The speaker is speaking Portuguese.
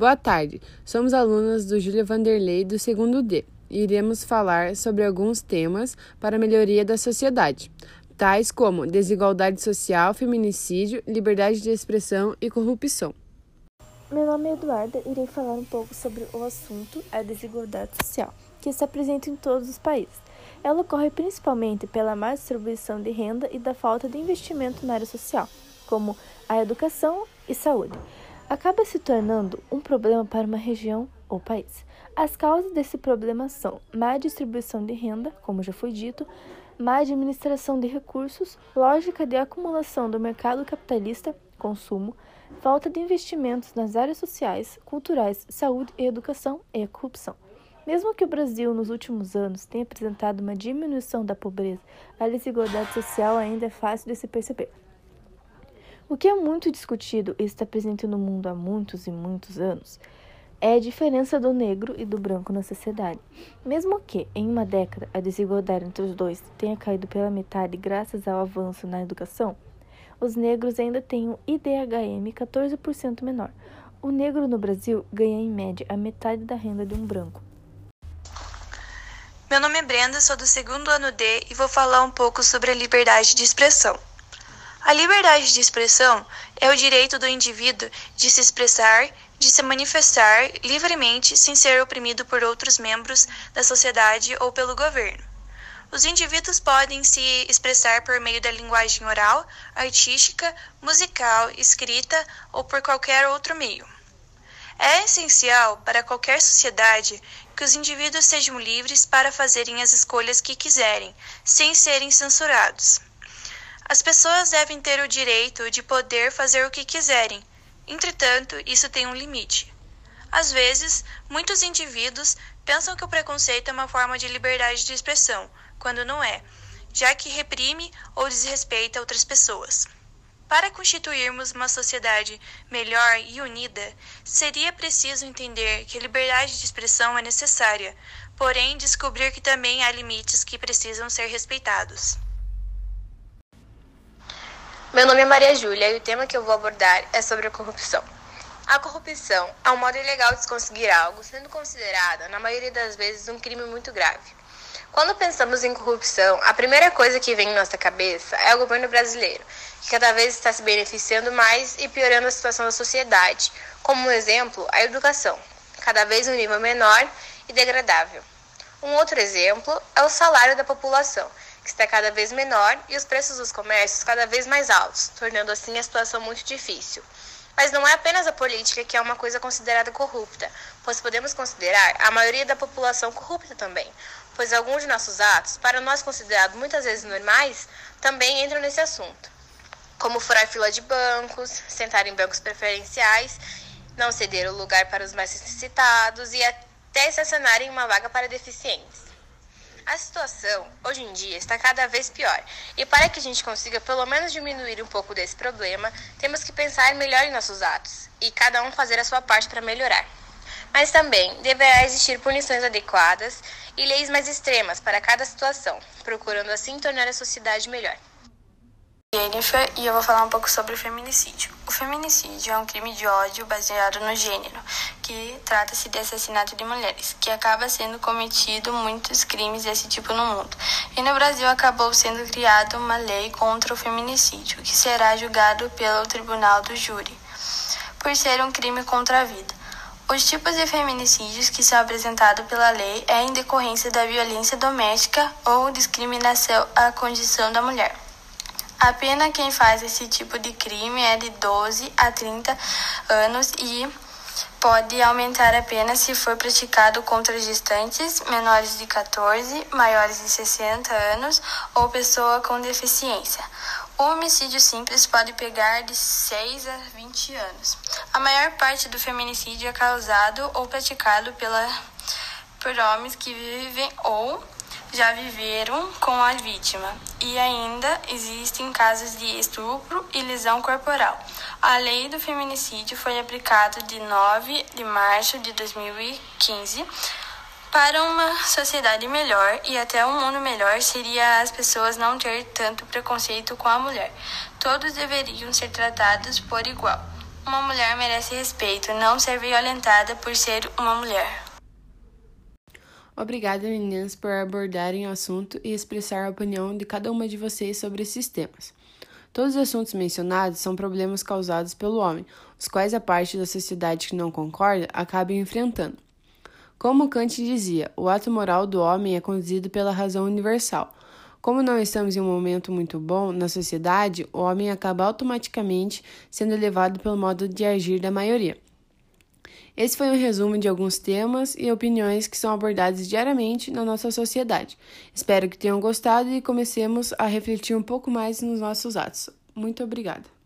Boa tarde, somos alunas do Júlia Vanderlei do segundo D e iremos falar sobre alguns temas para a melhoria da sociedade, tais como desigualdade social, feminicídio, liberdade de expressão e corrupção. Meu nome é Eduarda e irei falar um pouco sobre o assunto a desigualdade social, que está presente em todos os países. Ela ocorre principalmente pela má distribuição de renda e da falta de investimento na área social, como a educação e saúde. Acaba se tornando um problema para uma região ou país. As causas desse problema são má distribuição de renda, como já foi dito, má administração de recursos, lógica de acumulação do mercado capitalista, consumo, falta de investimentos nas áreas sociais, culturais, saúde e educação e corrupção. Mesmo que o Brasil, nos últimos anos, tenha apresentado uma diminuição da pobreza, a desigualdade social ainda é fácil de se perceber. O que é muito discutido e está presente no mundo há muitos e muitos anos é a diferença do negro e do branco na sociedade. Mesmo que, em uma década, a desigualdade entre os dois tenha caído pela metade graças ao avanço na educação, os negros ainda têm um IDHM 14% menor. O negro no Brasil ganha em média a metade da renda de um branco. Meu nome é Brenda, sou do segundo ano D e vou falar um pouco sobre a liberdade de expressão. A liberdade de expressão é o direito do indivíduo de se expressar, de se manifestar livremente sem ser oprimido por outros membros da sociedade ou pelo governo. Os indivíduos podem se expressar por meio da linguagem oral, artística, musical, escrita ou por qualquer outro meio. É essencial para qualquer sociedade que os indivíduos sejam livres para fazerem as escolhas que quiserem, sem serem censurados. As pessoas devem ter o direito de poder fazer o que quiserem, entretanto, isso tem um limite. Às vezes, muitos indivíduos pensam que o preconceito é uma forma de liberdade de expressão, quando não é, já que reprime ou desrespeita outras pessoas. Para constituirmos uma sociedade melhor e unida, seria preciso entender que liberdade de expressão é necessária, porém descobrir que também há limites que precisam ser respeitados. Meu nome é Maria Júlia e o tema que eu vou abordar é sobre a corrupção. A corrupção é um modo ilegal de se conseguir algo, sendo considerada, na maioria das vezes, um crime muito grave. Quando pensamos em corrupção, a primeira coisa que vem em nossa cabeça é o governo brasileiro, que cada vez está se beneficiando mais e piorando a situação da sociedade, como um exemplo, a educação, cada vez um nível menor e degradável. Um outro exemplo é o salário da população, está cada vez menor e os preços dos comércios cada vez mais altos, tornando assim a situação muito difícil. Mas não é apenas a política que é uma coisa considerada corrupta, pois podemos considerar a maioria da população corrupta também, pois alguns de nossos atos, para nós considerados muitas vezes normais, também entram nesse assunto, como furar fila de bancos, sentar em bancos preferenciais, não ceder o lugar para os mais necessitados e até estacionar em uma vaga para deficientes. A situação, hoje em dia, está cada vez pior. E para que a gente consiga pelo menos diminuir um pouco desse problema, temos que pensar melhor em nossos atos e cada um fazer a sua parte para melhorar. Mas também deverá existir punições adequadas e leis mais extremas para cada situação, procurando assim tornar a sociedade melhor. Jennifer e eu vou falar um pouco sobre o feminicídio. O feminicídio é um crime de ódio baseado no gênero, que trata-se de assassinato de mulheres, que acaba sendo cometido muitos crimes desse tipo no mundo. E no Brasil acabou sendo criada uma lei contra o feminicídio, que será julgado pelo Tribunal do Júri, por ser um crime contra a vida. Os tipos de feminicídios que são apresentados pela lei é em decorrência da violência doméstica ou discriminação à condição da mulher. A pena quem faz esse tipo de crime é de 12 a 30 anos e pode aumentar a pena se for praticado contra gestantes menores de 14, maiores de 60 anos ou pessoa com deficiência. O homicídio simples pode pegar de 6 a 20 anos. A maior parte do feminicídio é causado ou praticado pela, por homens que vivem ou já viveram com a vítima. E ainda existem casos de estupro e lesão corporal. A lei do feminicídio foi aplicada de 9 de março de 2015 para uma sociedade melhor e até um mundo melhor seria as pessoas não ter tanto preconceito com a mulher. Todos deveriam ser tratados por igual. uma mulher merece respeito, não ser violentada por ser uma mulher. Obrigada, meninas, por abordarem o assunto e expressar a opinião de cada uma de vocês sobre esses temas. Todos os assuntos mencionados são problemas causados pelo homem, os quais a parte da sociedade que não concorda acaba enfrentando. Como Kant dizia, o ato moral do homem é conduzido pela razão universal. Como não estamos em um momento muito bom na sociedade, o homem acaba automaticamente sendo levado pelo modo de agir da maioria. Esse foi um resumo de alguns temas e opiniões que são abordados diariamente na nossa sociedade. Espero que tenham gostado e comecemos a refletir um pouco mais nos nossos atos. Muito obrigada.